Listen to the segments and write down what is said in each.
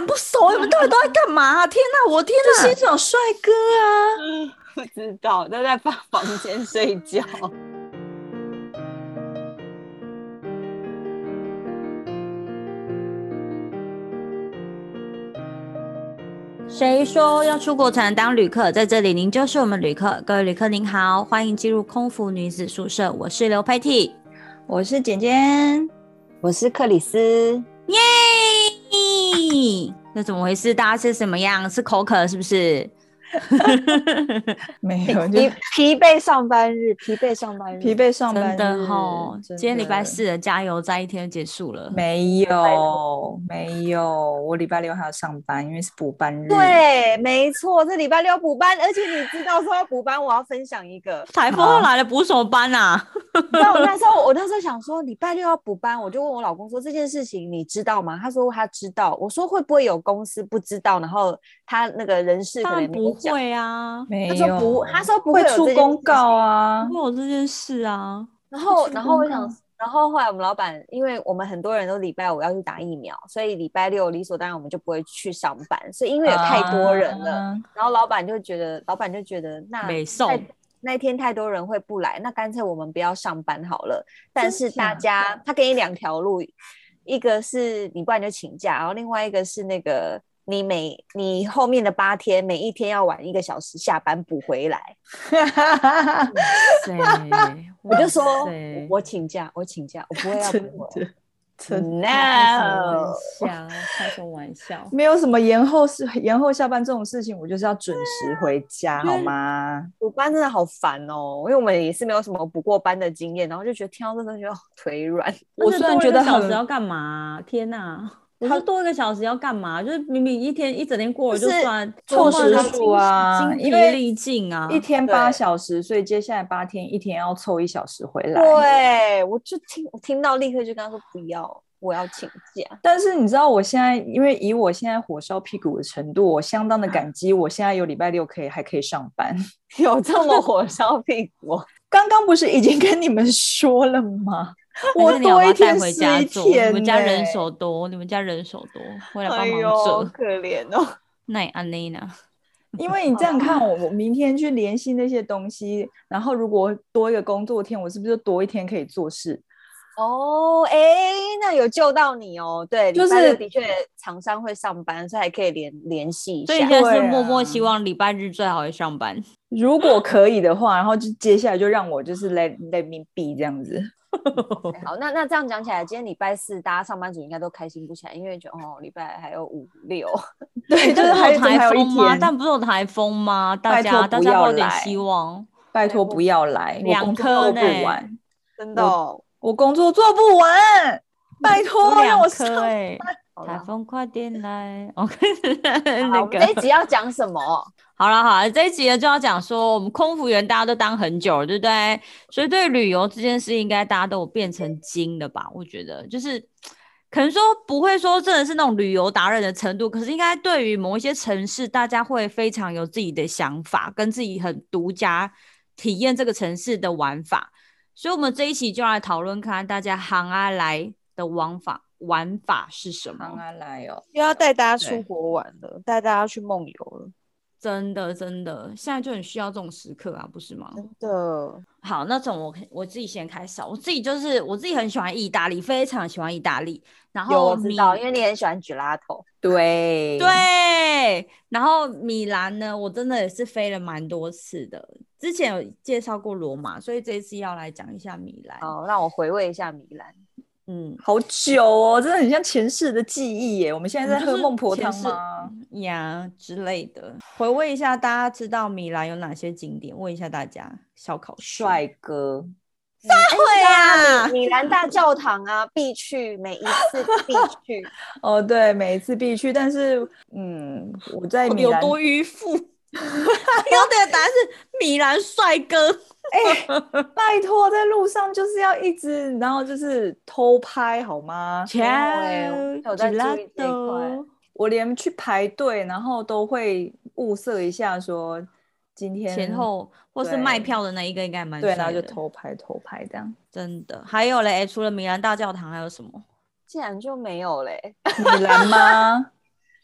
很不熟，你们到底都在干嘛？天哪，我天哪，欣赏帅哥啊！嗯，不知道，都在房房间睡觉。谁说要出国才能当旅客？在这里，您就是我们旅客。各位旅客您好，欢迎进入空服女子宿舍。我是刘佩蒂，我是简简，我是克里斯。耶！那怎么回事？大家是什么样？是口渴是不是？没有，疲 疲惫上班日，疲惫上班日，疲惫上班日。真的齁，今天礼拜四了，加油，再一天就结束了。没有，没有，我礼拜六还要上班，因为是补班日。对，没错，这礼拜六补班，而且你知道说要补班，我要分享一个台风来了，补什么班啊？那我那时候，我那时候想说礼拜六要补班，我就问我老公说这件事情你知道吗？他说他知道。我说会不会有公司不知道？然后他那个人事可能不。会啊，没有。他说不，他说不会出公告啊，不会有这件事啊。然后，然后我想，然后后来我们老板，因为我们很多人都礼拜五要去打疫苗，所以礼拜六理所当然我们就不会去上班。所以因为有太多人了，啊、然后老板就觉得，老板就觉得那没送那一天太多人会不来，那干脆我们不要上班好了。但是大家，他给你两条路，一个是你不然就请假，然后另外一个是那个。你每你后面的八天，每一天要晚一个小时下班补回来。我就说，我请假，我请假，我不会要补。真的，开什么玩笑？开什么玩笑？没有什么延后是延后下班这种事情，我就是要准时回家，好吗？补班真的好烦哦，因为我们也是没有什么补过班的经验，然后就觉得听到这个就腿软。我虽然觉得小时要干嘛？天哪！他多一个小时要干嘛？就是明明一天一整天过了就算凑时数啊，精疲力尽啊，一天八小时，所以接下来八天一天要凑一小时回来。对，我就听我听到立刻就跟他说不要，我要请假。但是你知道我现在，因为以我现在火烧屁股的程度，我相当的感激，我现在有礼拜六可以还可以上班，有这么 火烧屁股？刚刚不是已经跟你们说了吗？我多一天回家做，你们家人手多，你们家人手多，回来帮忙做，可怜哦。那安妮呢？因为你这样看我，我明天去联系那些东西，然后如果多一个工作天，我是不是就多一天可以做事？哦，哎，那有救到你哦。对，就是的确厂商会上班，所以还可以联联系一下。所以现在是默默希望礼拜日最好会上班，如果可以的话，然后就接下来就让我就是 let let me be 这样子。好，那那这样讲起来，今天礼拜四，大家上班族应该都开心不起来，因为就哦，礼拜还有五六，对，就是还有台风吗？但不是有台风吗？大家大家有点希望，拜托不要来，两颗呢，真的，我工作做不完，拜托让我上班。台风快点来！OK，那个这一集要讲什么？好了好了，这一集呢就要讲说，我们空服员大家都当很久了，对不对？所以对旅游这件事，应该大家都有变成精了吧？我觉得就是可能说不会说真的是那种旅游达人的程度，可是应该对于某一些城市，大家会非常有自己的想法，跟自己很独家体验这个城市的玩法。所以，我们这一期就来讨论看大家行啊来的玩法。玩法是什么？行啊、来哦，又要带大家出国玩了，带大家去梦游了。真的，真的，现在就很需要这种时刻啊，不是吗？真的。好，那从我我自己先开始。我自己就是我自己很喜欢意大利，非常喜欢意大利。然后我知道，因为你很喜欢 gelato。对对。然后米兰呢，我真的也是飞了蛮多次的。之前有介绍过罗马，所以这一次要来讲一下米兰。好，让我回味一下米兰。嗯，好久哦，真的很像前世的记忆耶。我们现在在喝孟婆汤吗？呀之类的。回味一下，大家知道米兰有哪些景点？问一下大家，烧烤帅哥，大会啊，米兰大教堂啊，必去，每一次必去。哦，对，每一次必去。但是，嗯，我在米兰有多迂腐。标准的答案是米兰帅哥。哎、欸，拜托，在路上就是要一直，然后就是偷拍好吗？前有在注意这一块，我连去排队，然后都会物色一下，说今天前后或是卖票的那一个应该蛮对，然后就偷拍偷拍这样。真的，还有嘞，除了米兰大教堂还有什么？竟然就没有嘞？米兰吗？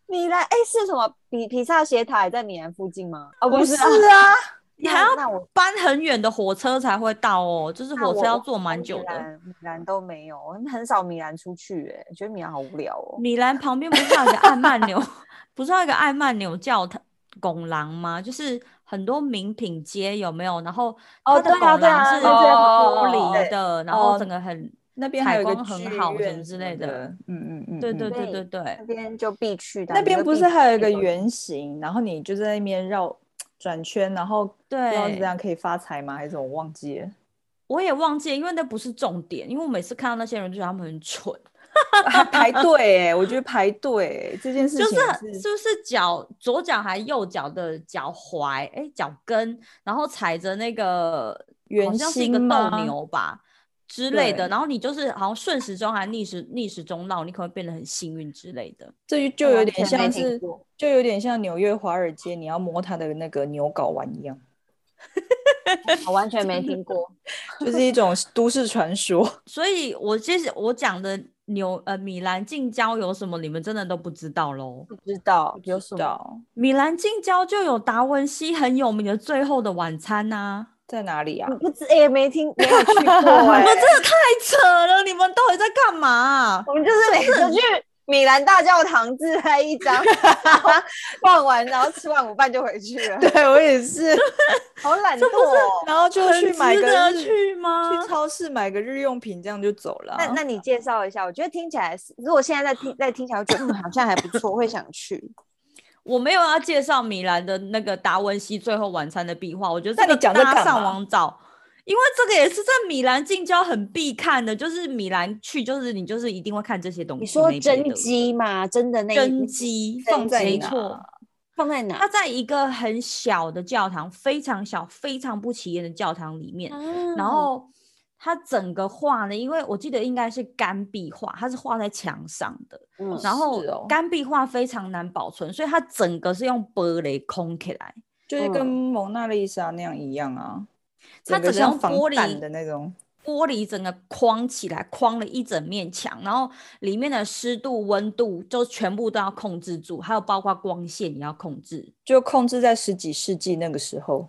米兰哎，是什么？比比萨斜塔也在米兰附近吗？哦，不是啊，你还要搬很远的火车才会到哦，就是火车要坐蛮久的。米兰都没有，很少米兰出去哎，觉得米兰好无聊哦。米兰旁边不是有一个艾曼纽，不是有一个艾曼纽教堂拱廊吗？就是很多名品街有没有？然后它的拱廊是玻璃的，然后整个很。那边还有一个很好什么之类的，嗯嗯嗯，对对对对对，那边就必去的。那边不是还有一个圆形，然后你就在那边绕转圈，然后对，这样可以发财吗？还是什么？我忘记了，我也忘记了，因为那不是重点。因为我每次看到那些人，就觉得他们很蠢，还排 队哎，我觉得排队这件事情就是是不是脚左脚还右脚的脚踝哎脚跟，然后踩着那个圆形，是一个斗牛吧。之类的，然后你就是好像顺时钟还是逆时逆时钟绕，你可能会变得很幸运之类的。这就有点像是，就有点像纽约华尔街，你要摸它的那个牛睾丸一样。我完全没听过，就是一种都市传说。所以我其实我讲的牛呃米兰近郊有什么，你们真的都不知道喽？不知道有什么？米兰近郊就有达文西很有名的《最后的晚餐》呐。在哪里啊？不知哎、欸，没听，没有去过、欸。你们真的太扯了！你们到底在干嘛、啊？我们就是每次去米兰大教堂自拍一张，然后逛完，然后吃完午饭就回去了。对我也是，好懒惰、喔。然后就去买个去吗？去超市买个日用品，这样就走了。那那你介绍一下？我觉得听起来是，如果现在在听，在听起来，我觉得嗯，好像还不错，会想去。我没有要介绍米兰的那个达文西最后晚餐的壁画，我觉得这个大家上网找，因为这个也是在米兰近郊很必看的，就是米兰去就是你就是一定会看这些东西。你说真机吗？真的那真机放在没错，放在哪？它在一个很小的教堂，非常小、非常不起眼的教堂里面，嗯、然后。它整个画呢，因为我记得应该是干壁画，它是画在墙上的，嗯、然后干壁画非常难保存，所以它整个是用玻璃空起来，就是跟蒙娜丽莎那样一样啊。它整个用玻璃的那种玻璃整个框起来，框了一整面墙，然后里面的湿度、温度就全部都要控制住，还有包括光线也要控制，就控制在十几世纪那个时候。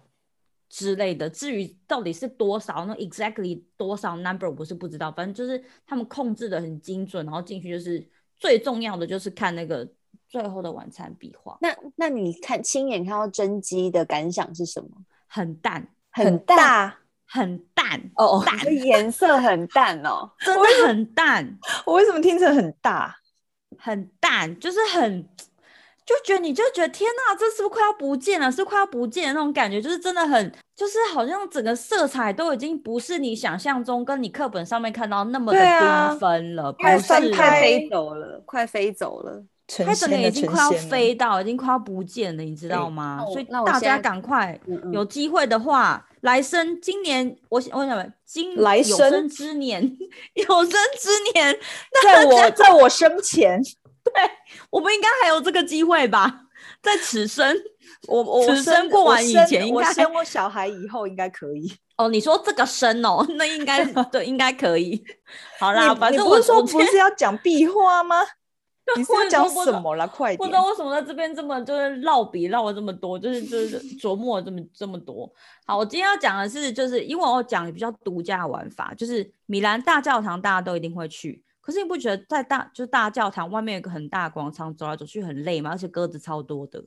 之类的，至于到底是多少，那 exactly 多少 number 我是不知道，反正就是他们控制的很精准，然后进去就是最重要的就是看那个最后的晚餐壁画。那那你看亲眼看到真机的感想是什么？很淡，很大，很淡哦，淡，颜色很淡哦，真的很淡。我为什么听成很大？很淡，就是很。就觉得你就觉得天哪，这是不是快要不见了？是快要不见的那种感觉，就是真的很，就是好像整个色彩都已经不是你想象中跟你课本上面看到那么的缤纷了，快快飞走了，快飞走了，它整个已经快要飞到，已经快要不见了，你知道吗？所以大家赶快有机会的话，来生今年我我想今来生之年 有生之年，在我在我生前。对，我们应该还有这个机会吧？在此生，我我此生过完以前，应该生我小孩以后应该可以。哦，你说这个生哦，那应该对，应该可以。好啦，反正我不是说不是要讲壁画吗？你是要讲什么了？快点！不知道为什么在这边这么就是绕笔绕了这么多，就是就是琢磨了这么这么多。好，我今天要讲的是，就是因为我讲比较独家的玩法，就是米兰大教堂，大家都一定会去。可是你不觉得在大就是大教堂外面有个很大的广场，走来走去很累吗？而且鸽子超多的，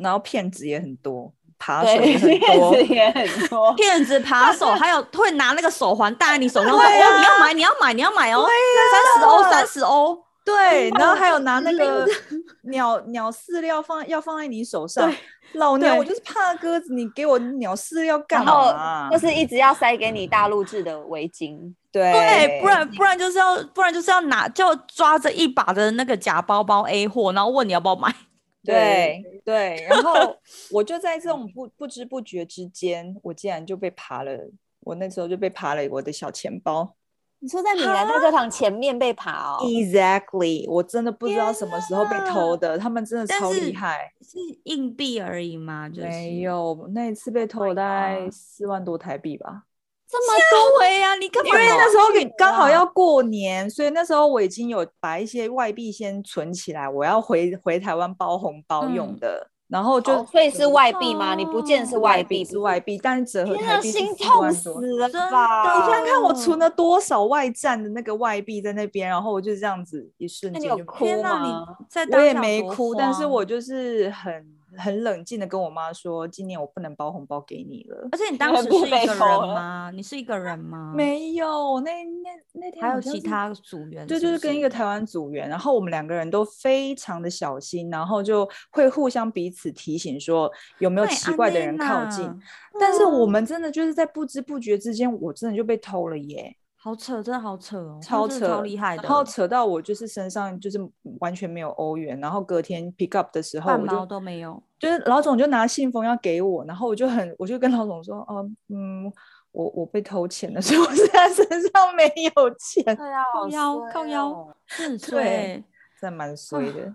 然后骗子也很多，扒手也很多，骗子也很多，骗子扒手还有会拿那个手环戴在你手上说，哦你要买你要买你要买哦，三十欧三十欧，对，然后还有拿那个 鸟鸟饲料放要放在你手上，老娘我就是怕鸽子，你给我鸟饲料干嘛？就是一直要塞给你大陆制的围巾。对，对，不然不然就是要不然就是要拿就抓着一把的那个假包包 A 货，然后问你要不要买。对对，然后我就在这种不不知不觉之间，我竟然就被扒了。我那时候就被扒了我的小钱包。你说在米兰大教堂前面被扒哦？Exactly，我真的不知道什么时候被偷的，他们真的超厉害。是硬币而已吗？就是、没有，那一次被偷了大概四万多台币吧。这么多回啊！你干嘛？因为那时候你刚好要过年，所以那时候我已经有把一些外币先存起来，我要回回台湾包红包用的。嗯然后就、哦、所以是外币吗？哦、你不见是外币，是外币，但是折合台币心痛死了吧！你看看我存了多少外债的那个外币在那边，然后我就这样子一瞬间就哭吗？我也没哭，但是我就是很。很冷静的跟我妈说，今年我不能包红包给你了。而且你当时是一个人吗？你是一个人吗？没有，那那那天还有其他组员是是？对，就是跟一个台湾组员，然后我们两个人都非常的小心，然后就会互相彼此提醒说有没有奇怪的人靠近。但是我们真的就是在不知不觉之间，我真的就被偷了耶。好扯，真的好扯哦，超扯，超厉害的。然后扯到我就是身上就是完全没有欧元，然后隔天 pick up 的时候，半毛都没有。就是老总就拿信封要给我，然后我就很，我就跟老总说，哦，嗯，我我被偷钱了，所以我现在身上没有钱。靠腰，靠腰，是衰，真的蛮衰的。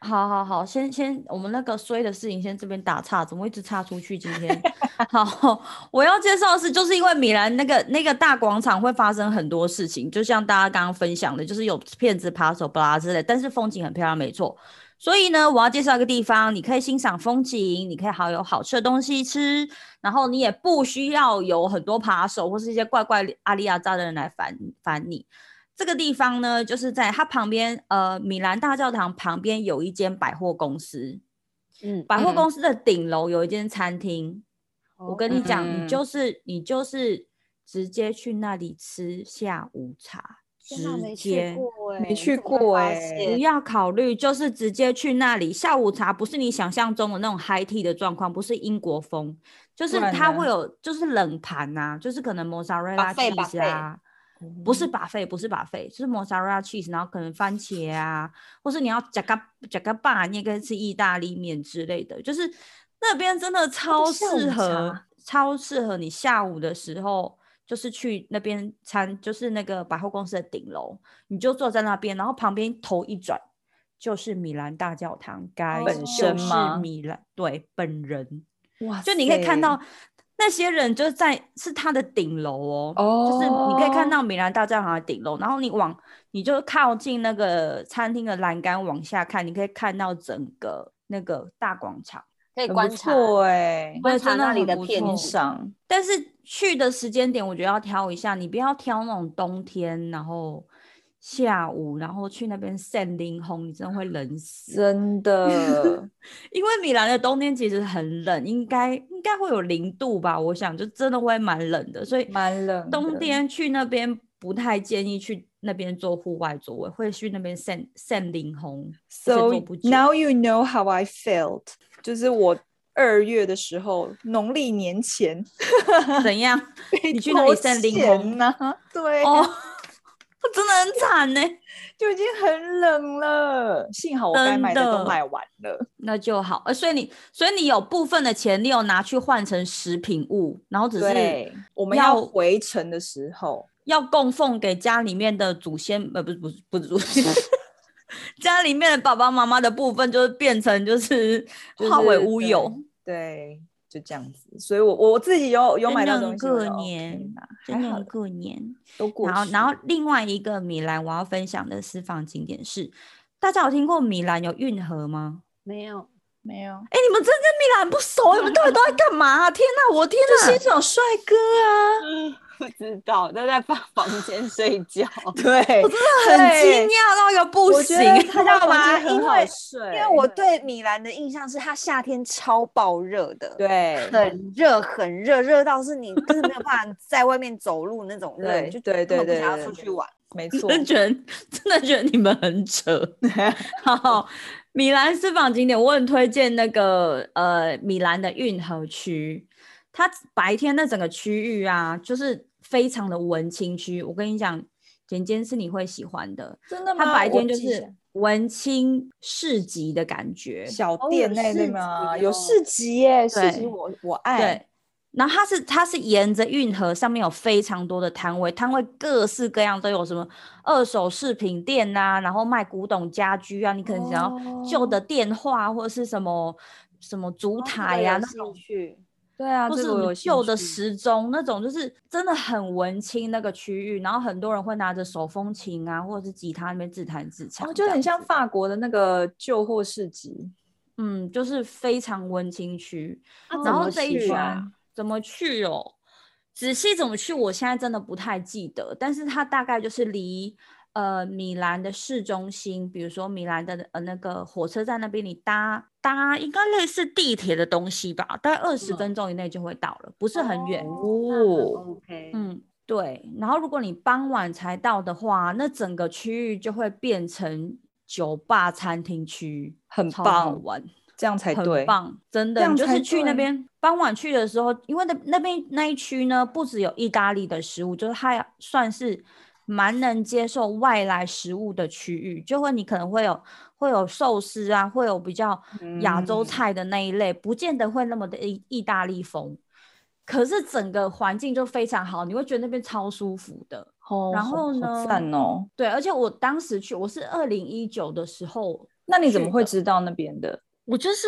好好好，先先我们那个衰的事情先这边打岔，怎么一直插出去？今天 好，我要介绍的是，就是因为米兰那个那个大广场会发生很多事情，就像大家刚刚分享的，就是有骗子扒手巴拉之类，但是风景很漂亮，没错。所以呢，我要介绍一个地方，你可以欣赏风景，你可以好有好吃的东西吃，然后你也不需要有很多扒手或是一些怪怪阿里亚扎的人来烦烦你。这个地方呢，就是在它旁边，呃，米兰大教堂旁边有一间百货公司，嗯，百货公司的顶楼有一间餐厅。嗯、我跟你讲，嗯、你就是你就是直接去那里吃下午茶，直接没去过哎，不要考虑，就是直接去那里下午茶，不是你想象中的那种 high tea 的状况，不是英国风，就是它会有就是冷盘呐、啊，就是可能 mozzarella cheese 啊。不是 buffet，不是 buffet，就是 mozzarella cheese，然后可能番茄啊，或是你要加个加个巴，你也可以吃意大利面之类的，就是那边真的超适合，超适合你下午的时候，就是去那边餐，就是那个百货公司的顶楼，你就坐在那边，然后旁边头一转就是米兰大教堂，该本身吗？是米兰，对，本人，哇，就你可以看到。那些人就在是他的顶楼哦，oh. 就是你可以看到米兰大教堂的顶楼，然后你往你就靠近那个餐厅的栏杆往下看，你可以看到整个那个大广场，可以观察哎，观察那里的片上。但是去的时间点，我觉得要挑一下，你不要挑那种冬天，然后。下午，然后去那边晒林红，你真的会冷死，真的。因为米兰的冬天其实很冷，应该应该会有零度吧？我想就真的会蛮冷的，所以蛮冷。冬天去那边不太建议去那边做户外座位，会去那边晒晒林红。So now you know how I felt，就是我二月的时候，农历年前怎样？你去那里晒林红呢？对。Oh. 真的很惨呢，就已经很冷了。幸好我该买的都买完了，那就好。呃，所以你，所以你有部分的钱，你有拿去换成食品物，然后只是我们要回程的时候要供奉给家里面的祖先，呃，不是，不是，不是祖先，家里面的爸爸妈妈的部分，就是变成就是化为乌有，对。就这样子，所以我我自己有有买到东西。过年，真的过年都过。然后，然后另外一个米兰我要分享的私房景点是，大家有听过米兰有运河吗？没有，没有。哎，你们真跟米兰不熟，你们到底都在干嘛？天哪，我天哪，欣赏帅哥啊！不知道，都在房房间睡觉。对，我真的很惊讶到一个不行，他知道吗？因为因为我对米兰的印象是他夏天超爆热的，对，很热很热，热到是你根本没有办法在外面走路那种热，就对对对，想要出去玩。没错，真的觉得 真的觉得你们很扯。好，米兰私房景点，我很推荐那个呃米兰的运河区，它白天那整个区域啊，就是。非常的文青区，我跟你讲，简简是你会喜欢的。真的吗？它白天就是文青市集的感觉，小店那类吗？有市集耶，市集我我爱。对，然后它是它是沿着运河，上面有非常多的摊位，摊位各式各样都有，什么二手饰品店啊，然后卖古董家居啊，你可能想要旧的电话或者是什么什么烛台呀那种。对啊，或是旧的时钟那种，就是真的很文青那个区域，然后很多人会拿着手风琴啊，或者是吉他那边自弹自唱，哦，就很像法国的那个旧货市集，嗯，就是非常文青区。啊、然后这一圈啊，怎么去哦？仔细怎么去，我现在真的不太记得，但是它大概就是离。呃，米兰的市中心，比如说米兰的呃那个火车站那边，你搭搭应该类似地铁的东西吧，大概二十分钟以内就会到了，不是很远哦。OK，嗯，对。然后如果你傍晚才到的话，那整个区域就会变成酒吧、餐厅区，很棒好玩，这样才对，很棒，真的。你就是去那边傍晚去的时候，因为那那边那一区呢，不只有意大利的食物，就是它算是。蛮能接受外来食物的区域，就会你可能会有会有寿司啊，会有比较亚洲菜的那一类，嗯、不见得会那么的意意大利风，可是整个环境就非常好，你会觉得那边超舒服的。哦、然后呢？赞哦。对，而且我当时去，我是二零一九的时候，那你怎么会知道那边的？我就是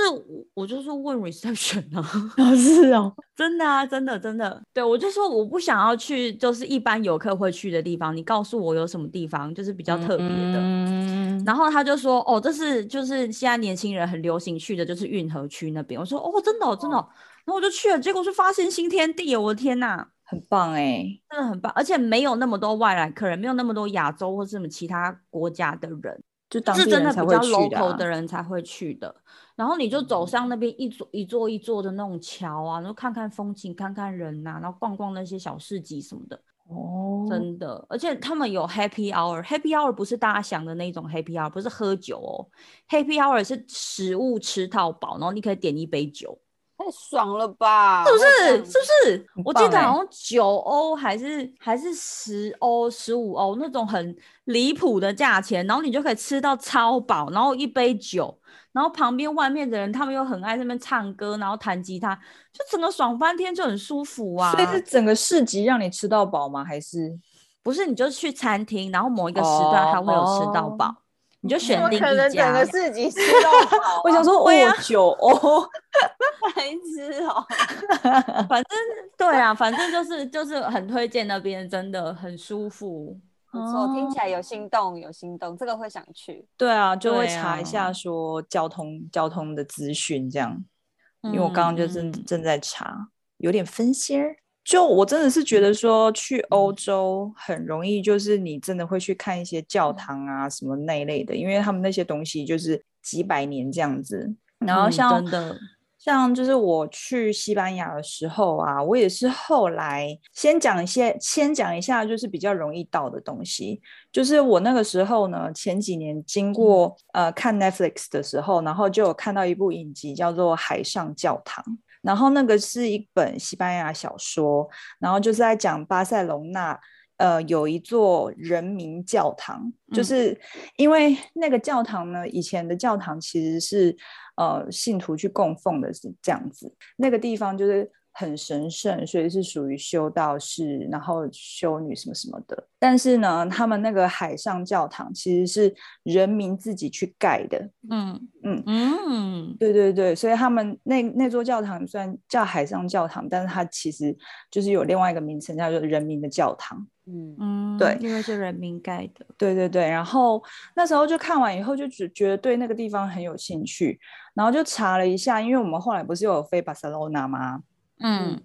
我就是问 reception 啊，哦是哦，真的啊，真的真的，对我就说我不想要去，就是一般游客会去的地方，你告诉我有什么地方就是比较特别的。嗯，然后他就说，哦，这是就是现在年轻人很流行去的，就是运河区那边。我说，哦，真的哦，真的哦。然后我就去了，结果是发现新天地，我的天呐，很棒哎，真的很棒，而且没有那么多外来客人，没有那么多亚洲或是什么其他国家的人。就当地人才会去的，啊，是真的比较 local 的人才会去的。然后你就走上那边一座一座一座的那种桥啊，然后看看风景，看看人呐，啊，然后逛逛那些小市集什么的。哦，真的，而且他们有 happy hour，happy hour 不是大家想的那种 happy hour，不是喝酒哦，happy hour 是食物吃到饱，然后你可以点一杯酒。太爽了吧！是不是？是不是？我记得好像九欧还是还是十欧、十五欧那种很离谱的价钱，然后你就可以吃到超饱，然后一杯酒，然后旁边外面的人他们又很爱在那边唱歌，然后弹吉他，就整个爽翻天，就很舒服啊！所以是整个市集让你吃到饱吗？还是不是？你就去餐厅，然后某一个时段还会有吃到饱。Oh, oh. 你就选另一家，可能整个市集 吃到饱、啊。我想说，我有酒哦，白痴哦。反正对啊，反正就是就是很推荐那边，真的很舒服。不错，听起来有心动，有心动，这个会想去。对啊，就会查一下说交通、啊、交通的资讯这样，因为我刚刚就正、嗯、正在查，有点分心儿。就我真的是觉得说去欧洲很容易，就是你真的会去看一些教堂啊什么那一类的，因为他们那些东西就是几百年这样子。然后像、嗯、真的像就是我去西班牙的时候啊，我也是后来先讲一些，先讲一下就是比较容易到的东西。就是我那个时候呢，前几年经过呃看 Netflix 的时候，然后就有看到一部影集叫做《海上教堂》。然后那个是一本西班牙小说，然后就是在讲巴塞隆纳，呃，有一座人民教堂，就是因为那个教堂呢，以前的教堂其实是呃信徒去供奉的，是这样子，那个地方就是。很神圣，所以是属于修道士，然后修女什么什么的。但是呢，他们那个海上教堂其实是人民自己去盖的。嗯嗯嗯，对对对，所以他们那那座教堂虽然叫海上教堂，但是它其实就是有另外一个名称叫做人民的教堂。嗯嗯，对，因为是人民盖的。对对对，然后那时候就看完以后就只觉得对那个地方很有兴趣，然后就查了一下，因为我们后来不是有飞巴塞罗那吗？嗯，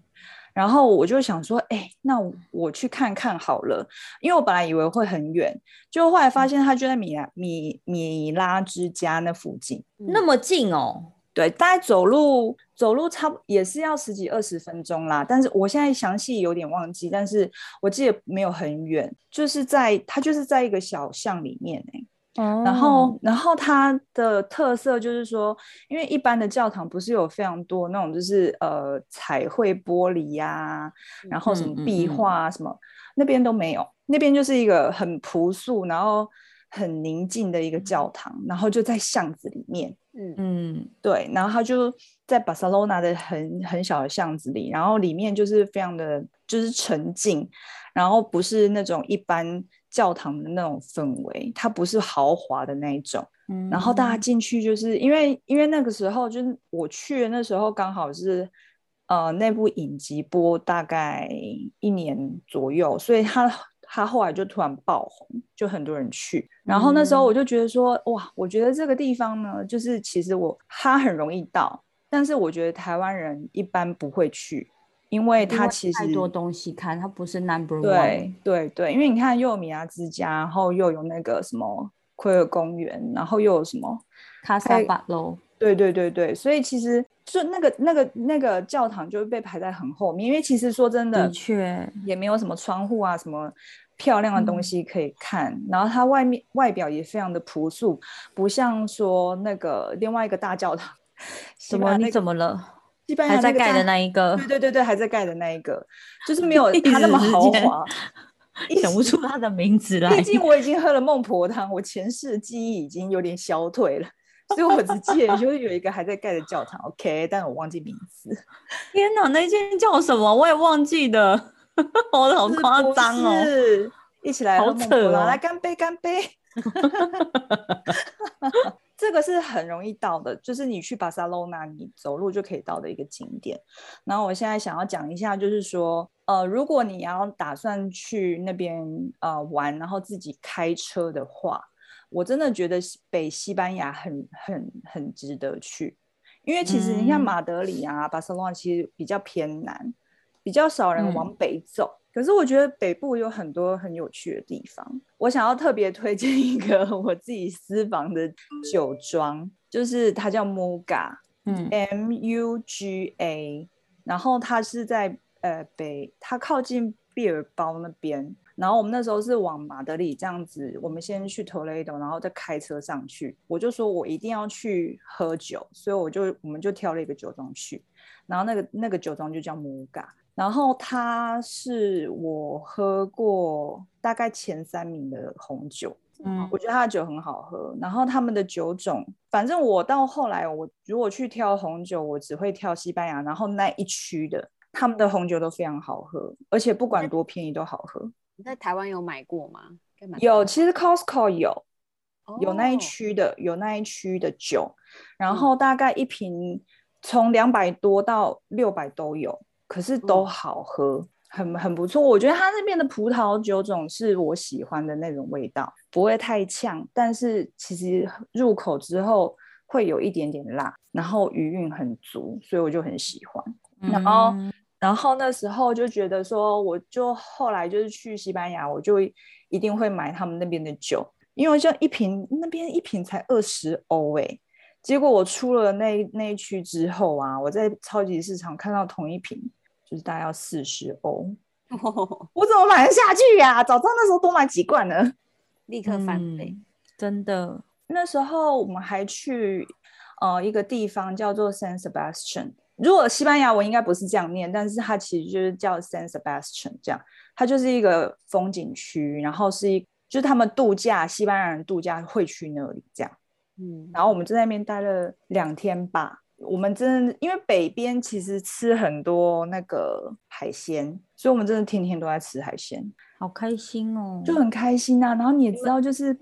然后我就想说，哎，那我去看看好了，因为我本来以为会很远，就后来发现它就在米拉米米拉之家那附近，那么近哦。对，大概走路走路差不也是要十几二十分钟啦。但是我现在详细有点忘记，但是我记得没有很远，就是在它就是在一个小巷里面哎。然后，然后它的特色就是说，因为一般的教堂不是有非常多那种，就是呃彩绘玻璃呀、啊，然后什么壁画。啊什么，嗯嗯嗯、那边都没有，那边就是一个很朴素，然后很宁静的一个教堂，然后就在巷子里面，嗯。嗯，对，然后它就在巴塞罗那的很很小的巷子里，然后里面就是非常的就是沉静，然后不是那种一般。教堂的那种氛围，它不是豪华的那一种。嗯，然后大家进去，就是因为因为那个时候就是我去的那时候刚好是呃那部影集播大概一年左右，所以他他后来就突然爆红，就很多人去。然后那时候我就觉得说，嗯、哇，我觉得这个地方呢，就是其实我他很容易到，但是我觉得台湾人一般不会去。因为它其实太多东西看，它不是 number one。对对对，因为你看又有米亚之家，然后又有那个什么奎尔公园，然后又有什么卡萨巴楼。对对对对，所以其实就那个那个那个教堂就会被排在很后面，因为其实说真的，的确也没有什么窗户啊，什么漂亮的东西可以看。嗯、然后它外面外表也非常的朴素，不像说那个另外一个大教堂。什么？你怎么了？还在盖的那一个，对对对对，还在盖的那一个，就是没有 它那么豪华，想不出他的名字来。毕竟 我已经喝了孟婆汤，我前世的记忆已经有点消退了，所以我只记得就是有一个还在盖的教堂，OK，但我忘记名字。天哪，那间叫什么？我也忘记的，我的好夸张哦！是一起来喝孟婆汤，哦、来干杯，干杯。这个是很容易到的，就是你去巴塞罗那，你走路就可以到的一个景点。然后我现在想要讲一下，就是说，呃，如果你要打算去那边呃玩，然后自己开车的话，我真的觉得北西班牙很很很值得去，因为其实你看马德里啊、嗯、巴塞罗那其实比较偏南，比较少人往北走。嗯可是我觉得北部有很多很有趣的地方，我想要特别推荐一个 我自己私房的酒庄，就是它叫 Muga，嗯，M U G A，然后它是在呃北，它靠近毕尔包那边，然后我们那时候是往马德里这样子，我们先去 Toledo，然后再开车上去，我就说我一定要去喝酒，所以我就我们就挑了一个酒庄去，然后那个那个酒庄就叫 Muga。然后它是我喝过大概前三名的红酒，嗯，我觉得它的酒很好喝。然后他们的酒种，反正我到后来，我如果去挑红酒，我只会挑西班牙，然后那一区的他们的红酒都非常好喝，而且不管多便宜都好喝。你在台湾有买过吗？有，其实 Costco 有，有那一区的，有那一区的酒，然后大概一瓶从两百多到六百都有。可是都好喝，嗯、很很不错。我觉得它那边的葡萄酒种是我喜欢的那种味道，不会太呛，但是其实入口之后会有一点点辣，然后余韵很足，所以我就很喜欢。嗯、然后，然后那时候就觉得说，我就后来就是去西班牙，我就一定会买他们那边的酒，因为像一瓶那边一瓶才二十欧哎。结果我出了那那一区之后啊，我在超级市场看到同一瓶，就是大概要四十欧，我怎么买得下去呀、啊？早知道那时候多买几罐呢，立刻翻倍、嗯。真的，那时候我们还去呃一个地方叫做 San Sebastian。如果西班牙文应该不是这样念，但是它其实就是叫 San Sebastian 这样。它就是一个风景区，然后是一就是他们度假，西班牙人度假会去那里这样。嗯，然后我们就在那边待了两天吧。我们真的因为北边其实吃很多那个海鲜，所以我们真的天天都在吃海鲜，好开心哦，就很开心啊。然后你也知道，就是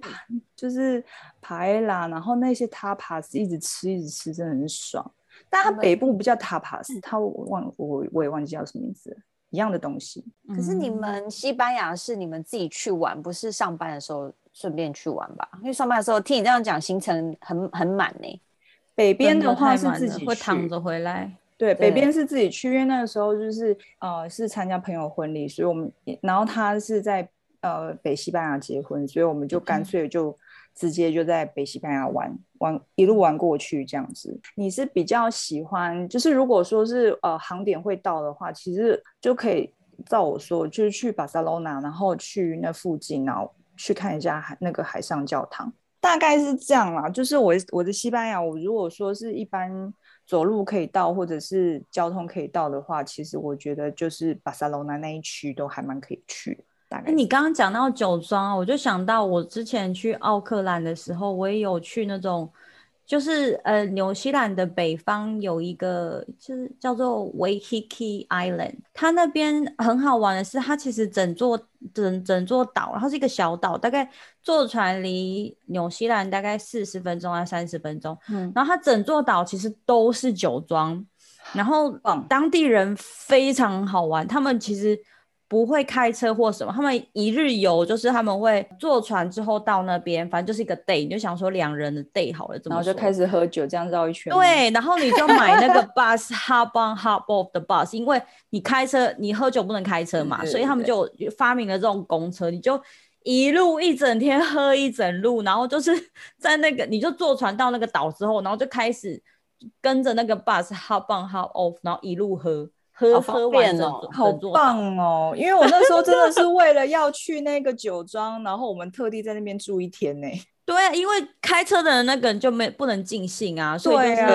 就是爬啦，然后那些 tapas 一直吃一直吃，真的很爽。但它北部不叫 tapas，它我忘我我也忘记叫什么名字，一样的东西。可是你们西班牙是你们自己去玩，不是上班的时候？顺便去玩吧，因为上班的时候听你这样讲，行程很很满呢。北边的话是自己去会躺着回来，对，北边是自己去，因为那个时候就是呃是参加朋友婚礼，所以我们然后他是在呃北西班牙结婚，所以我们就干脆就直接就在北西班牙玩玩一路玩过去这样子。你是比较喜欢，就是如果说是呃航点会到的话，其实就可以照我说，就是去巴塞罗那，然后去那附近，然后。去看一下海那个海上教堂，大概是这样啦。就是我我的西班牙，我如果说是一般走路可以到，或者是交通可以到的话，其实我觉得就是巴塞罗那那一区都还蛮可以去。大概你刚刚讲到酒庄，我就想到我之前去奥克兰的时候，我也有去那种就是呃，纽西兰的北方有一个，就是叫做 Waiheke Island，它那边很好玩的是，它其实整座整整座岛，然后是一个小岛，大概坐船离纽西兰大概四十分钟啊三十分钟，嗯，然后它整座岛其实都是酒庄，然后当地人非常好玩，他们其实。不会开车或什么，他们一日游就是他们会坐船之后到那边，反正就是一个 day，你就想说两人的 day 好了，然后就开始喝酒，这样绕一圈。对，然后你就买那个 bus hop on hop off 的 bus，因为你开车你喝酒不能开车嘛，对对对对，所以他们就发明了这种公车，你就一路一整天喝一整路，然后就是在那个你就坐船到那个岛之后，然后就开始跟着那个 bus hop on hop off，然后一路喝。喝喝完哦，好棒哦！因为我那时候真的是为了要去那个酒庄，然后我们特地在那边住一天呢。对啊，因为开车的人那个人就没不能尽兴啊，所以就是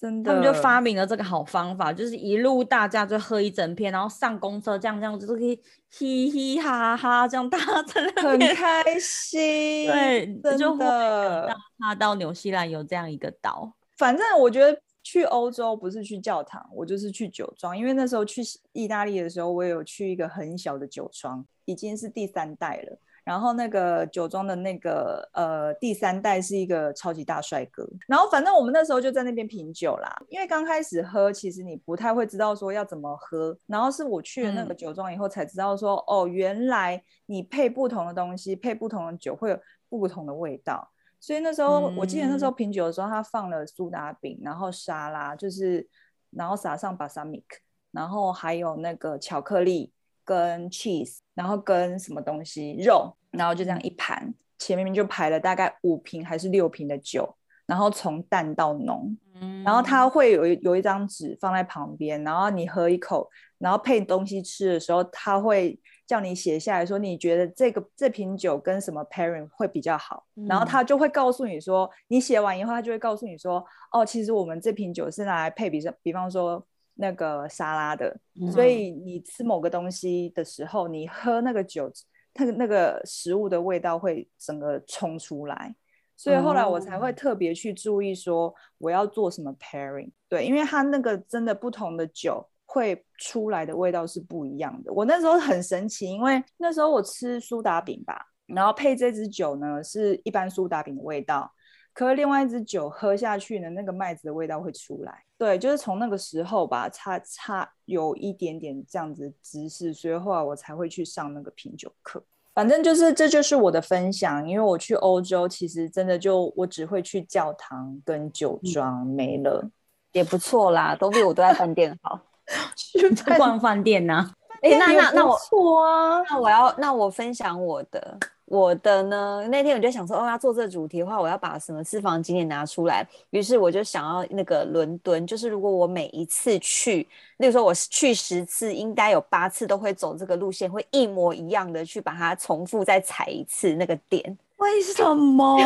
真的，他们就发明了这个好方法，就是一路大家就喝一整片，然后上公车这样这样子就可以嘻嘻哈哈这样大家在那很开 心。对，真的，他到纽西兰有这样一个岛，反正我觉得。去欧洲不是去教堂，我就是去酒庄。因为那时候去意大利的时候，我也有去一个很小的酒庄，已经是第三代了。然后那个酒庄的那个呃第三代是一个超级大帅哥。然后反正我们那时候就在那边品酒啦。因为刚开始喝，其实你不太会知道说要怎么喝。然后是我去了那个酒庄以后才知道说，嗯、哦，原来你配不同的东西，配不同的酒会有不同的味道。所以那时候，我记得那时候品酒的时候，他放了苏打饼，然后沙拉，就是然后撒上巴萨米克，然后还有那个巧克力跟 cheese，然后跟什么东西肉，然后就这样一盘，前面就排了大概五瓶还是六瓶的酒，然后从淡到浓，然后他会有有一张纸放在旁边，然后你喝一口，然后配东西吃的时候，他会。叫你写下来说，你觉得这个这瓶酒跟什么 pairing 会比较好，嗯、然后他就会告诉你说，你写完以后，他就会告诉你说，哦，其实我们这瓶酒是拿来配比，比方说那个沙拉的，嗯、所以你吃某个东西的时候，你喝那个酒，那个那个食物的味道会整个冲出来，所以后来我才会特别去注意说我要做什么 pairing，对，因为它那个真的不同的酒。会出来的味道是不一样的。我那时候很神奇，因为那时候我吃苏打饼吧，然后配这支酒呢，是一般苏打饼的味道，可是另外一支酒喝下去呢，那个麦子的味道会出来。对，就是从那个时候吧，差差有一点点这样子的知识，所以后来我才会去上那个品酒课。反正就是这就是我的分享，因为我去欧洲，其实真的就我只会去教堂跟酒庄，没了，嗯，也不错啦，都比我都在饭店好。去逛饭店呢？哎，那那那我错啊！那我要那我分享我的我的呢？那天我就想说，哦，要做这主题的话，我要把什么私房景点拿出来。于是我就想要那个伦敦，就是如果我每一次去，例如说我去十次，应该有八次都会走这个路线，会一模一样的去把它重复再踩一次那个点。为什么？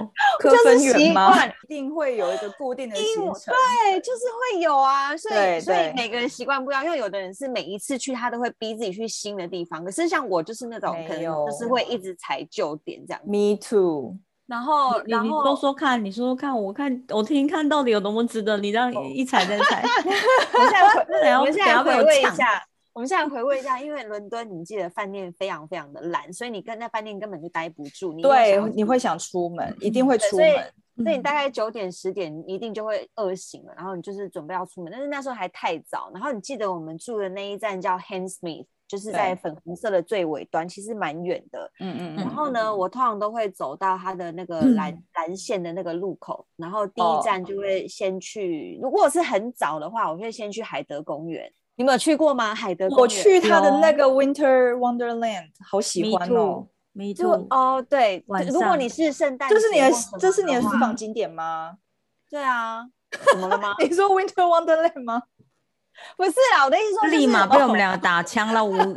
就是习惯，一定会有一个固定的行程。对，就是会有啊。所以，所以每个人习惯不一样。因为有的人是每一次去，他都会逼自己去新的地方。可是像我，就是那种可能就是会一直踩旧点这样。Me too。然后，然后你说说看，你说说看，我看我听看到底有多么值得你这样一踩再踩。我们现在回，我们现在回味一下。我们现在回味一下，因为伦敦，你记得饭店非常非常的烂，所以你跟在饭店根本就待不住。你对，你会想出门，一定会出门。所以你大概九点十点一定就会饿醒了，然后你就是准备要出门，但是那时候还太早。然后你记得我们住的那一站叫 Hammersmith，就是在粉红色的最尾端，其实蛮远的。嗯嗯。然后呢，我通常都会走到它的那个蓝蓝线的那个路口，然后第一站就会先去。如果是很早的话，我会先去海德公园。你们有去过吗？海德公园？我去他的那个 Winter Wonderland，好喜欢哦。没就哦，对。如果你是圣诞，这是你的，这是你的私房景点吗？对啊。怎么了吗？你说 Winter Wonderland 吗？不是啊，我的意思说，立马被我们两个打枪了。无无。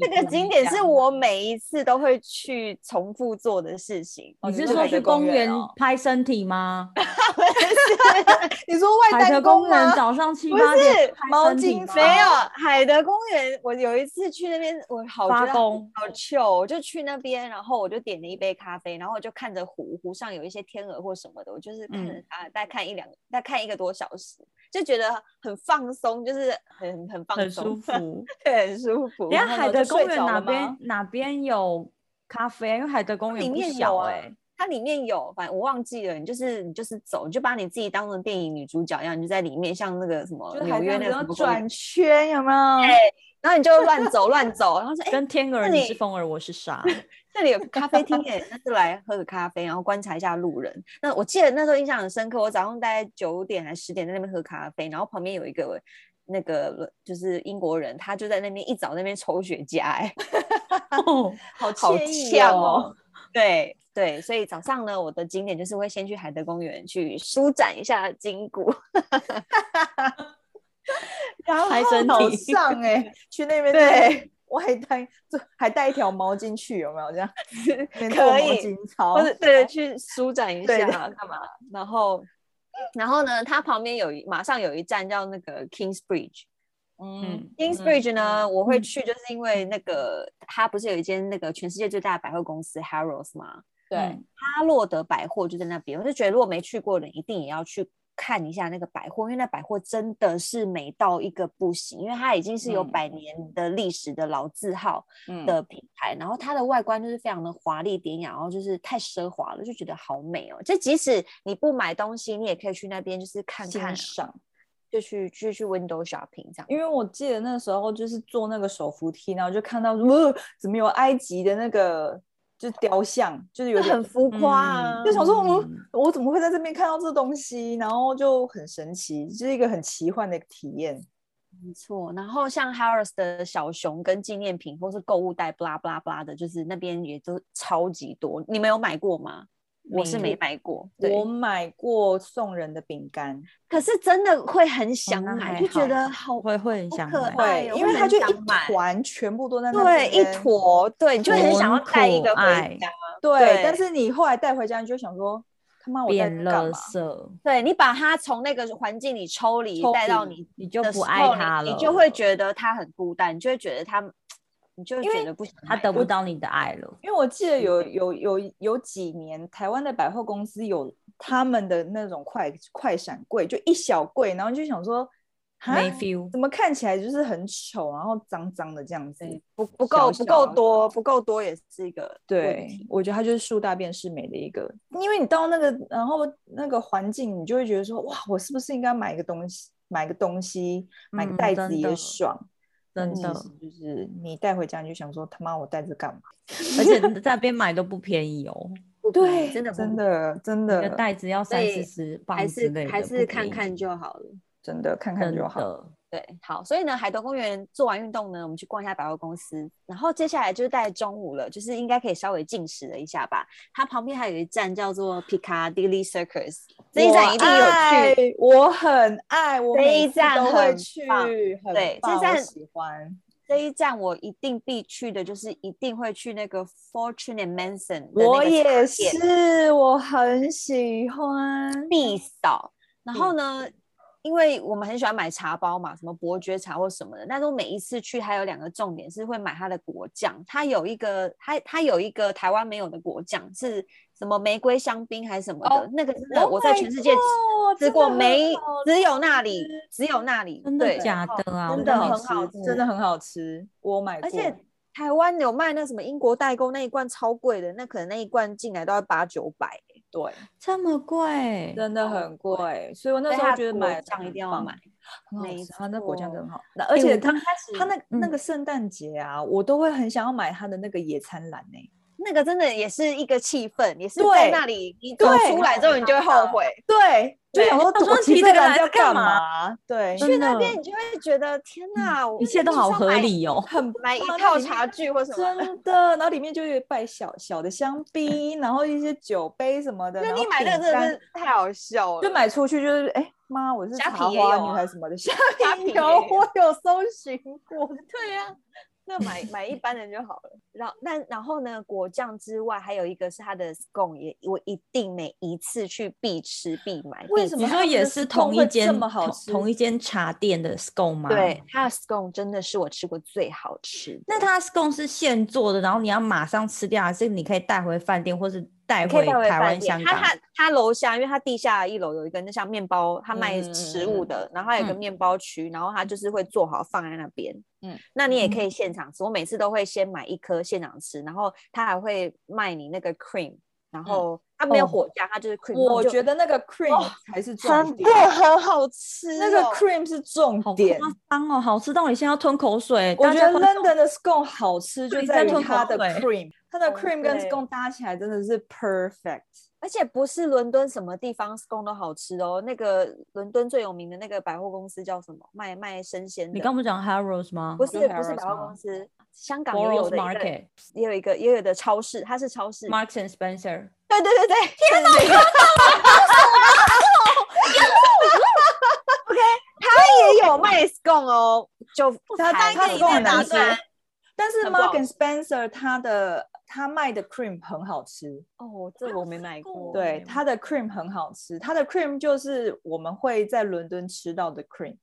这个 景点是我每一次都会去重复做的事情。你是说去公园拍身体吗？你说外海德公园早上七八点毛巾没有海德公园。我有一次去那边，我好觉得好糗，我就去那边，然后我就点了一杯咖啡，然后我就看着湖，湖上有一些天鹅或什么的，我就是看着它，大概看一两，大概看一个多小时，就觉得很放松，就是很很放松，很 舒服，对，很舒服。你看海德公园哪边哪边有咖啡？因为海德公园里面有哎。它里面有，反正我忘记了。你就是你就是走，你就把你自己当成电影女主角一样，你就在里面，像那个什么纽约那个转圈，有没有？对，然后你就乱走 乱走，然后说：“哎，跟天鹅，你是风儿，我是沙。这里有咖啡厅耶，那就来喝个咖啡，然后观察一下路人。那我记得那时候印象很深刻，我早上大概九点还十点在那边喝咖啡，然后旁边有一个那个就是英国人，他就在那边一早那边抽雪茄，哎，好惬意哦。对对，所以早上呢，我的景点就是会先去海德公园去舒展一下筋骨，然后早上哎、欸、去那边对外带，还带一条毛巾去，有没有这样？可以，或者对，去舒展一下干嘛？然后然后呢，它旁边有一马上有一站叫那个 Kings Bridge。嗯，Kingsbridge 呢，嗯、我会去，就是因为那个、嗯、它不是有一间那个全世界最大的百货公司 Harrods 吗？对，哈洛德百货就在那边，我就觉得如果没去过的人，一定也要去看一下那个百货，因为那百货真的是美到一个不行，因为它已经是有百年的历史的老字号的品牌，嗯、然后它的外观就是非常的华丽典雅，然后就是太奢华了，就觉得好美哦。就即使你不买东西，你也可以去那边就是看看赏。就去就去 window shopping 这样，因为我记得那时候就是坐那个手扶梯，然后就看到，呃，怎么有埃及的那个就雕像，就是有点很浮夸啊，嗯、就想说，我、嗯、我怎么会在这边看到这东西？然后就很神奇，就是一个很奇幻的体验。没错，然后像 Harrods 的小熊跟纪念品或是购物袋，b l a 拉 blah blah 的，就是那边也都超级多。你们有买过吗？我是没买过，我买过送人的饼干，可是真的会很想买，就觉得好会会很想买，对，因为它就一团全部都在那，对，一坨，对，你就很想要带一个回家，对，但是你后来带回家，你就想说，他妈我带干嘛？对，你把它从那个环境里抽离，带到你，你就不爱它了，你就会觉得它很孤单，你就会觉得它。你就觉得不行，他得不到你的爱了。因为我记得有有有有几年，台湾的百货公司有他们的那种快快闪柜，就一小柜，然后就想说，没 feel，怎么看起来就是很丑，然后脏脏的这样子，不不够不够多，不够多也是一个对。我觉得它就是树大便是美的一个，因为你到那个然后那个环境，你就会觉得说，哇，我是不是应该买一个东西，买个东西，买个袋子也爽。真的就是你带回家，你就想说他妈我带着干嘛？而且 在那边买都不便宜哦。对，真的真的真的，袋子要三四十磅之类的，还是看看就好了。真的看看就好。对，好，所以呢，海德公园做完运动呢，我们去逛一下百货公司，然后接下来就是在中午了，就是应该可以稍微进食了一下吧。它旁边还有一站叫做 Piccadilly Circus，这一站一定有去，我很爱，我每一站都会去，对，这站喜欢。这一站我一定必去的，就是一定会去那个 Fortune and Mason，我也是，我很喜欢，必扫。然后呢？因为我们很喜欢买茶包嘛，什么伯爵茶或什么的。但是我每一次去，还有两个重点是会买它的果酱。它有一个，它它有一个台湾没有的果酱，是什么玫瑰香槟还是什么的？哦、那个真的我在全世界吃过没，只有那里，只有那里。真的假的啊？真的很好吃，真的很好吃。我买过。而且台湾有卖那什么英国代购那一罐超贵的，那可能那一罐进来都要八九百。对，这么贵，真的很贵，所以我那时候觉得买酱一定要买，很好吃，它那果酱真好。而且他开始，他那那个圣诞节啊，我都会很想要买他的那个野餐篮呢。那个真的也是一个气氛，也是在那里，你走出来之后你就会后悔。对，就想说我提这个篮要干嘛？对，去那边你就会觉得天哪，一切都好合理哦，很买一套茶具或什么，真的。然后里面就会摆小小的香槟，然后一些酒杯什么的。那你买那个真的是太好笑了，就买出去就是哎妈，我是茶花女孩什么的，虾皮有，我有搜寻过。对呀。那买买一般的就好了。然后，但然后呢，果酱之外，还有一个是它的 scone，也我一定每一次去必吃必买。为什么？你说也是同一间这么好吃？同一间茶店的 scone 吗？对，它的 scone 真的是我吃过最好吃。那它 scone 是现做的，然后你要马上吃掉，还是你可以带回饭店，或是？带回台湾、香港。他他他楼下，因为他地下一楼有一个那像面包，他卖食物的，嗯、然后他有个面包区，嗯、然后他就是会做好放在那边。嗯，那你也可以现场吃。我每次都会先买一颗现场吃，然后他还会卖你那个 cream，然后他没有火加，他就是 cream。我觉得那个 cream 才是重点，真的很好吃，哦。那个 cream 是重点。好夸张哦，好吃到你现在要吞口水。我觉得 London 的 scone 好吃就在于它的 cream。它的 cream 跟 scone 搭起来真的是 perfect，而且不是伦敦什么地方 scone 都好吃哦。那个伦敦最有名的那个百货公司叫什么？卖卖生鲜的。你刚不讲 Harrods 吗？不是，不是百货公司，香港也有的 Market，也有一个也有的超市，它是超市。Marks and Spencer。对对对对，天哪！OK，它也有卖 scone 哦，就它它 scone 很难吃。但是 Marks and Spencer 它的它卖的 cream 很好吃哦，这个我没买过。对，他的 cream 很好吃，他的 cream 就是我们会在伦敦吃到的 cream。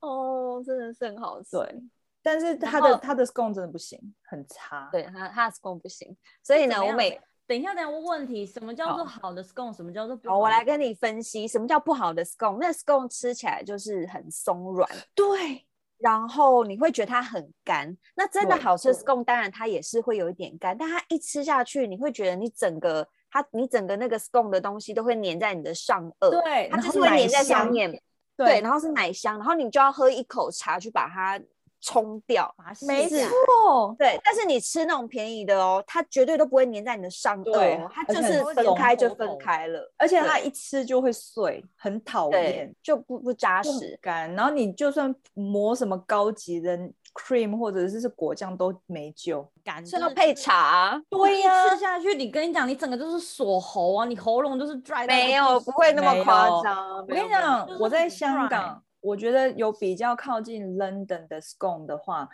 哦，真的是很好吃。对，但是他的他的 scone 真的不行，很差。对，他他的 scone 不行。所以呢，我每等一下，等一下问问题，什么叫做好的 scone？什么叫做不好？我来跟你分析什么叫不好的 scone。那 scone 吃起来就是很松软。对。然后你会觉得它很干，那真的好吃的 scone 当然它也是会有一点干，但它一吃下去，你会觉得你整个它你整个那个 scone 的东西都会粘在你的上颚，对，它就是会粘在上面，对，然后是奶香，然后你就要喝一口茶去把它。冲掉，没错，对。但是你吃那种便宜的哦，它绝对都不会粘在你的上颚，它就是分开就分开了，而且它一吃就会碎，很讨厌，就不不扎实，干。然后你就算抹什么高级的 cream 或者是是果酱都没救，干。是要配茶，对呀，吃下去，你跟你讲，你整个就是锁喉啊，你喉咙就是 dry。没有，不会那么夸张。我跟你讲，我在香港。我觉得有比较靠近 London 的 scone 的话，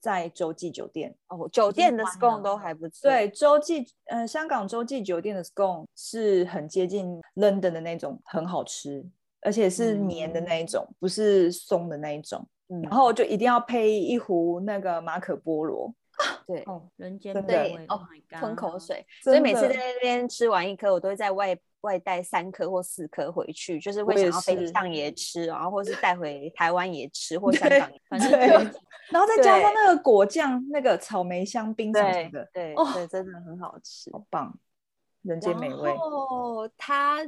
在洲际酒店哦，酒店的 scone 都还不错。对，洲际，呃，香港洲际酒店的 scone 是很接近 London 的那种，很好吃，而且是黏的那一种，嗯、不是松的那一种。嗯、然后就一定要配一壶那个马可波罗。对，哦，人间对哦，吞口水。所以每次在那边吃完一颗，我都会在外。外带三颗或四颗回去，就是会想要飞机上也吃，然后或是带回台湾也吃，或香港，反正对。然后再加上那个果酱，那个草莓香槟什么的，对对，真的很好吃，好棒，人间美味。哦，它。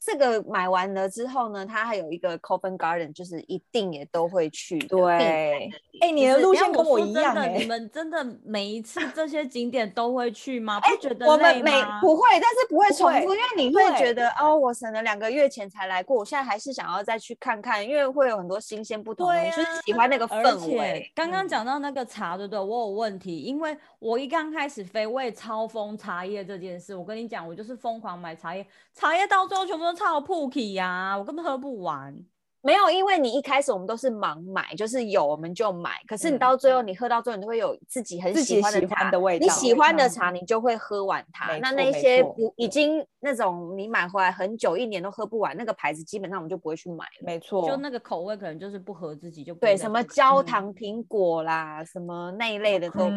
这个买完了之后呢，它还有一个 Covent Garden，就是一定也都会去。对，哎，你的路线跟我一样哎。你 们真的每一次这些景点都会去吗？不觉得？我们每不会，但是不会重复，因为你会觉得哦，我省了两个月前才来过，我现在还是想要再去看看，因为会有很多新鲜不同的，就是喜欢那个氛围。刚刚讲到那个茶，对不对？我有问题，因为我一刚开始飞，我也超疯茶叶这件事。我跟你讲，我就是疯狂买茶叶，茶叶到最后全部都。超破气呀！我根本喝不完。没有，因为你一开始我们都是盲买，就是有我们就买。可是你到最后，你喝到最后，你都会有自己很喜欢的茶的味道。你喜欢的茶，你就会喝完它。那那些不已经那种你买回来很久一年都喝不完那个牌子，基本上我们就不会去买了。没错，就那个口味可能就是不合自己，就对什么焦糖苹果啦，什么那一类的都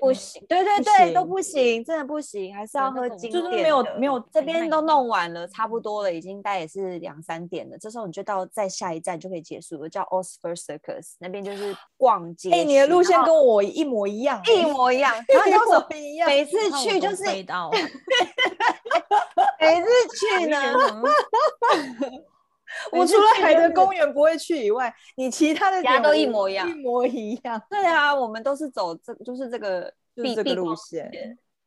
不行。对对对，都不行，真的不行，还是要喝经典。就是没有没有，这边都弄完了，差不多了，已经大概也是两三点了。这时候你就到再下一站就可以结束了，叫 Oxford Circus，那边就是逛街。哎，你的路线跟我一模一样，一模一样，然后有什么一样？每次去就是，每次去呢，我 除了海德公园不会去以外，你其他的家都一模一样，一模一样。对啊，我们都是走这，就是这个必这个路线。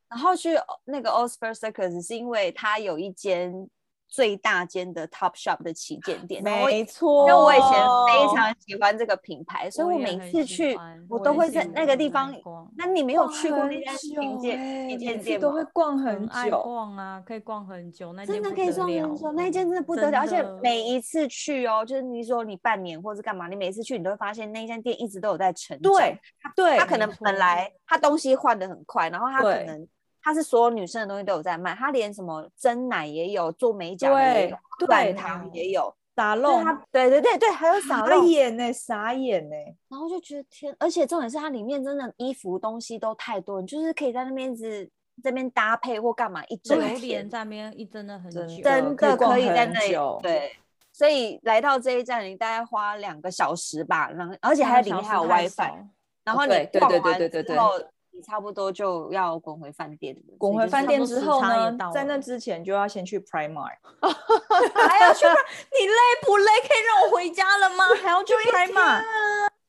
然后去那个 Oxford Circus 是因为它有一间。最大间的 Topshop 的旗舰店。没错，因为我以前非常喜欢这个品牌，所以我每次去我都会在那个地方。那你没有去过那家旗舰旗舰店都会逛很久，逛啊，可以逛很久。那真的可以逛很久，那一间真的不得了，而且每一次去哦，就是你说你半年或是干嘛，你每次去你都会发现那间店一直都有在成长。对，对，他可能本来他东西换的很快，然后他可能。它是所有女生的东西都有在卖，它连什么蒸奶也有，做美甲也有，软糖也有，沙龙，对对对对，还有沙龙，傻眼呢，傻眼呢。然后就觉得天，而且重点是它里面真的衣服东西都太多，你就是可以在那边子这边搭配或干嘛一整天在那边一真的很久，真的可以在那里对。所以来到这一站，你大概花两个小时吧，然后而且还有里面还有 WiFi，然后你逛完之后。差不多就要滚回饭店。滚回饭店之后呢，在那之前就要先去 Primark，还要去？你累不累？可以让我回家了吗？还要去 Primark？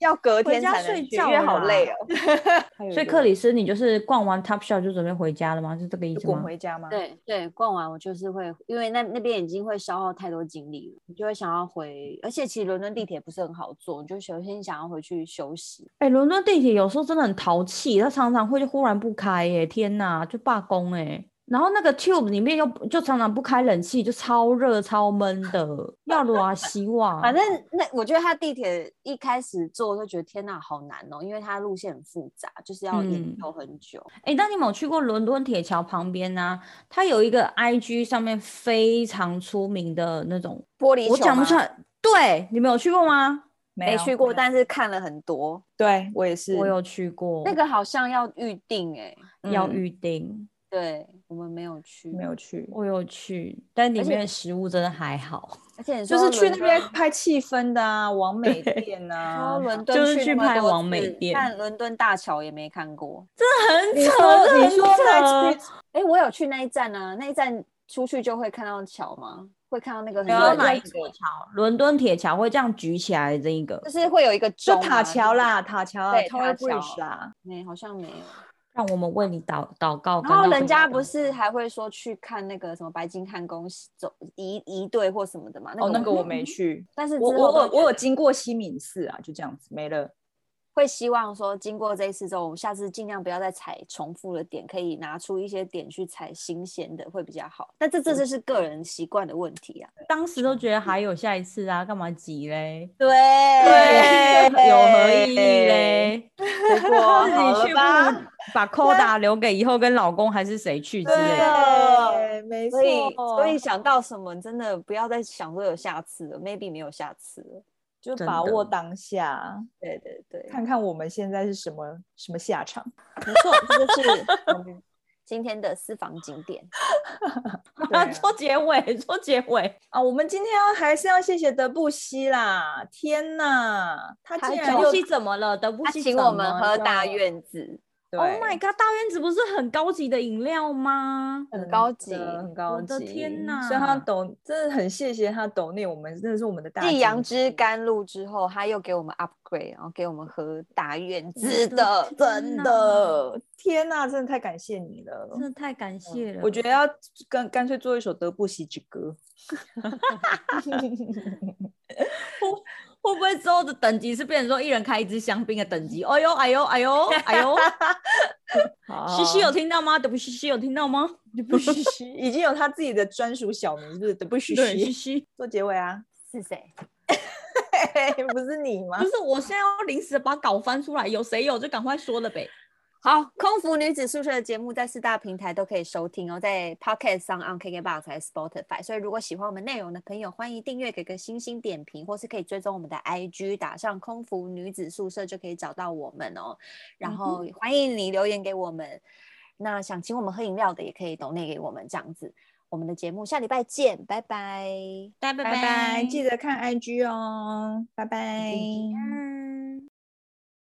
要隔天才能去，因为好累哦。所以克里斯，你就是逛完 Topshop 就准备回家了吗？是这个意思吗？滚回家吗？对对，逛完我就是会，因为那那边已经会消耗太多精力了，你就会想要回。而且其实伦敦地铁不是很好坐，你就首先想要回去休息。哎、欸，伦敦地铁有时候真的很淘气，它常常会就忽然不开，哎，天哪，就罢工哎。然后那个 tube 里面又就常常不开冷气，就超热超闷的，要多希望。反正那我觉得他地铁一开始坐就觉得天呐，好难哦，因为它路线很复杂，就是要研究很久。哎、嗯，但你有去过伦敦铁桥旁边呢、啊？它有一个 IG 上面非常出名的那种玻璃球，我讲不出来。对，你没有去过吗？没去过，但是看了很多。对我也是，我有去过。那个好像要预定哎、欸，要预定。对。我们没有去，没有去，我有去，但里面的食物真的还好，而且就是去那边拍气氛的啊，王美店啊，伦敦就是去拍王美店，看伦敦大桥也没看过，真的很扯，你说那哎，我有去那一站啊，那一站出去就会看到桥吗？会看到那个很多哪一座桥？伦敦铁桥会这样举起来的这一个，就是会有一个就塔桥啦，塔桥，对，塔桥啦，没，好像没有。让我们为你祷祷告。然后人家不是还会说去看那个什么白金汉宫走仪仪队或什么的嘛？哦，那个我没去，但是我我我有经过西敏寺啊，就这样子没了。会希望说，经过这一次之后，我们下次尽量不要再踩重复的点，可以拿出一些点去踩新鲜的，会比较好。但这这就是个人习惯的问题啊。当时都觉得还有下一次啊，干嘛急嘞？对对，有何意义嘞？结果 自己去吧，把扣打留给以后跟老公还是谁去之类的。对，没错。所以所以想到什么，真的不要再想说有下次了，maybe 没有下次了。就把握当下，对对对，看看我们现在是什么什么下场。没错，这就是我们今天的私房景点。啊，做结尾，做结尾啊！我们今天要还是要谢谢德布西啦！天哪，他竟然又怎么了？德布西请我们喝大院子。Oh my god！大院子不是很高级的饮料吗？很高级，很高级。我的天哪！所以他抖，真的很谢谢他抖内我们，真的是我们的大。继杨枝甘露之后，他又给我们 upgrade，然后给我们喝大院子的，真的，天哪，真的太感谢你了，真的太感谢了。我觉得要干干脆做一首德布西之歌。会不会之后的等级是变成说一人开一支香槟的等级？哎呦哎呦哎呦哎呦！西西 有听到吗？德布西西有听到吗？德布西西已经有他自己的专属小名，是不是？德布西西做结尾啊？是谁？不是你吗？不是，我现在要临时把稿翻出来，有谁有就赶快说了呗。好，空服女子宿舍的节目在四大平台都可以收听哦，在 Podcast 上、on KKBOX 还是 Spotify。所以如果喜欢我们内容的朋友，欢迎订阅，给个星星点评，或是可以追踪我们的 IG，打上空服女子宿舍就可以找到我们哦。然后欢迎你留言给我们，嗯、那想请我们喝饮料的也可以 donate 给我们这样子。我们的节目下礼拜见，拜拜，拜拜拜，拜拜，记得看 IG 哦，拜拜。嗯